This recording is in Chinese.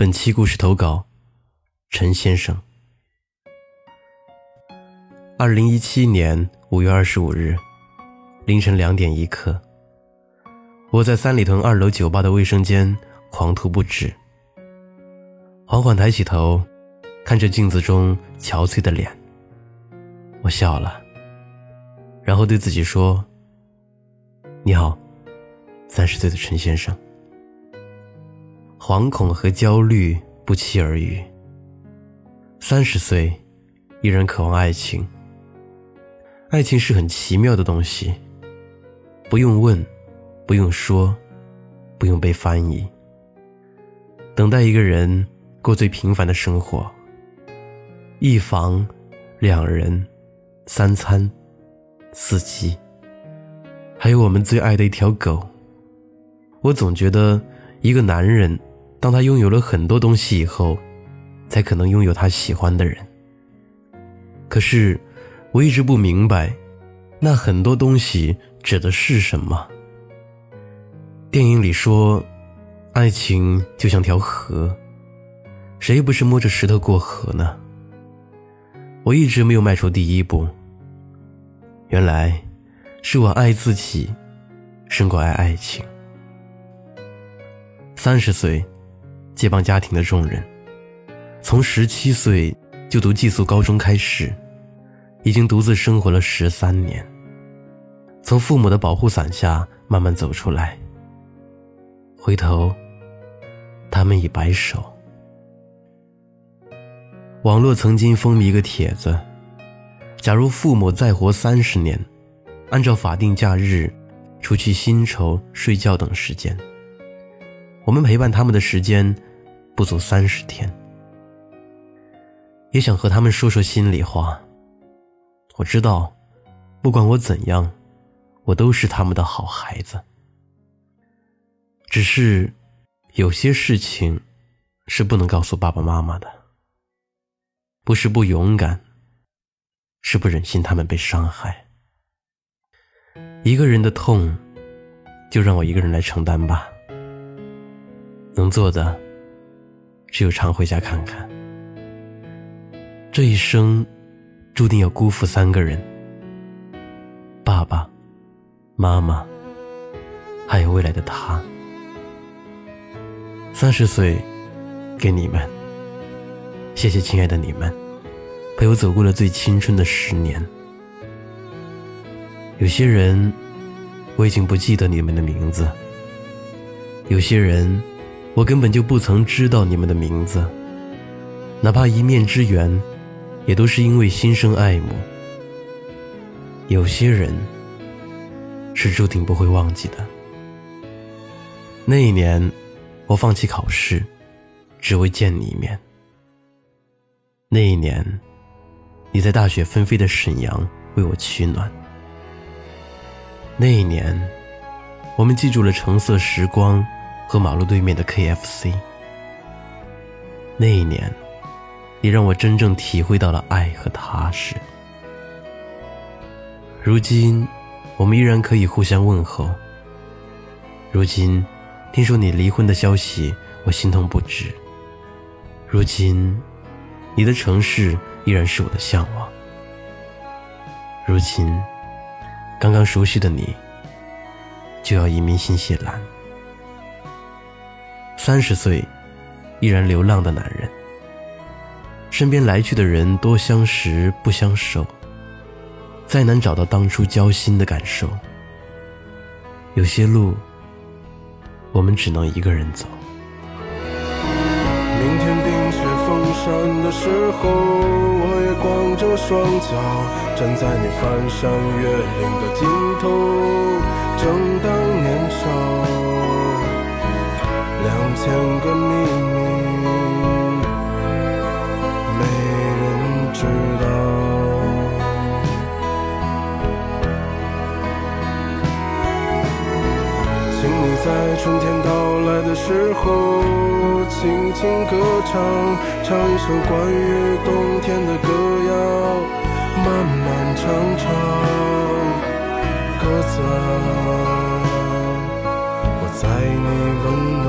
本期故事投稿：陈先生。二零一七年五月二十五日凌晨两点一刻，我在三里屯二楼酒吧的卫生间狂吐不止。缓缓抬起头，看着镜子中憔悴的脸，我笑了，然后对自己说：“你好，三十岁的陈先生。”惶恐和焦虑不期而遇。三十岁，依然渴望爱情。爱情是很奇妙的东西，不用问，不用说，不用被翻译。等待一个人过最平凡的生活。一房，两人，三餐，四季，还有我们最爱的一条狗。我总觉得一个男人。当他拥有了很多东西以后，才可能拥有他喜欢的人。可是，我一直不明白，那很多东西指的是什么？电影里说，爱情就像条河，谁不是摸着石头过河呢？我一直没有迈出第一步。原来，是我爱自己，胜过爱爱情。三十岁。接棒家庭的重任，从十七岁就读寄宿高中开始，已经独自生活了十三年。从父母的保护伞下慢慢走出来，回头，他们已白首。网络曾经风靡一个帖子：假如父母再活三十年，按照法定假日，除去薪酬、睡觉等时间，我们陪伴他们的时间。不足三十天，也想和他们说说心里话。我知道，不管我怎样，我都是他们的好孩子。只是，有些事情是不能告诉爸爸妈妈的。不是不勇敢，是不忍心他们被伤害。一个人的痛，就让我一个人来承担吧。能做的。只有常回家看看。这一生，注定要辜负三个人：爸爸、妈妈，还有未来的他。三十岁，给你们，谢谢亲爱的你们，陪我走过了最青春的十年。有些人，我已经不记得你们的名字；有些人。我根本就不曾知道你们的名字，哪怕一面之缘，也都是因为心生爱慕。有些人是注定不会忘记的。那一年，我放弃考试，只为见你一面。那一年，你在大雪纷飞的沈阳为我取暖。那一年，我们记住了橙色时光。和马路对面的 KFC，那一年，也让我真正体会到了爱和踏实。如今，我们依然可以互相问候。如今，听说你离婚的消息，我心痛不止。如今，你的城市依然是我的向往。如今，刚刚熟悉的你，就要移民新西兰。三十岁，依然流浪的男人，身边来去的人多相识不相守，再难找到当初交心的感受。有些路，我们只能一个人走。明天冰雪封山的时候，我也光着双脚站在你翻山越岭的尽头，正当年少。在春天到来的时候，轻轻歌唱，唱一首关于冬天的歌谣，漫漫长长，鸽子啊。我在你温暖